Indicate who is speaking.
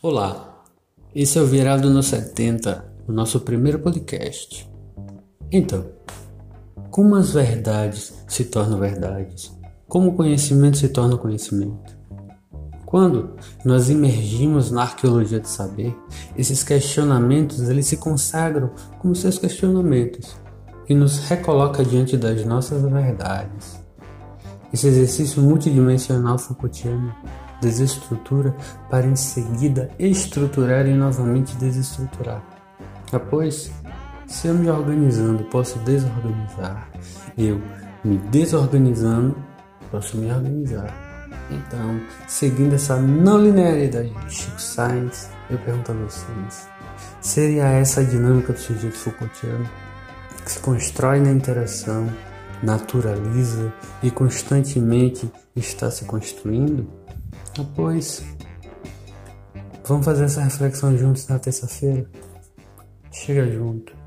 Speaker 1: Olá, esse é o Virado no 70, o nosso primeiro podcast. Então, como as verdades se tornam verdades? Como o conhecimento se torna conhecimento? Quando nós imergimos na arqueologia do saber, esses questionamentos eles se consagram como seus questionamentos e nos recoloca diante das nossas verdades. Esse exercício multidimensional Foucaultiano desestrutura para em seguida estruturar e novamente desestruturar. Após, se eu me organizando posso desorganizar, eu me desorganizando posso me organizar. Então, seguindo essa não linearidade de Chico Sainz, eu pergunto a vocês: seria essa a dinâmica do sujeito Foucaultiano que se constrói na interação, naturaliza e constantemente está se construindo? Pois, vamos fazer essa reflexão juntos na terça-feira? Chega junto.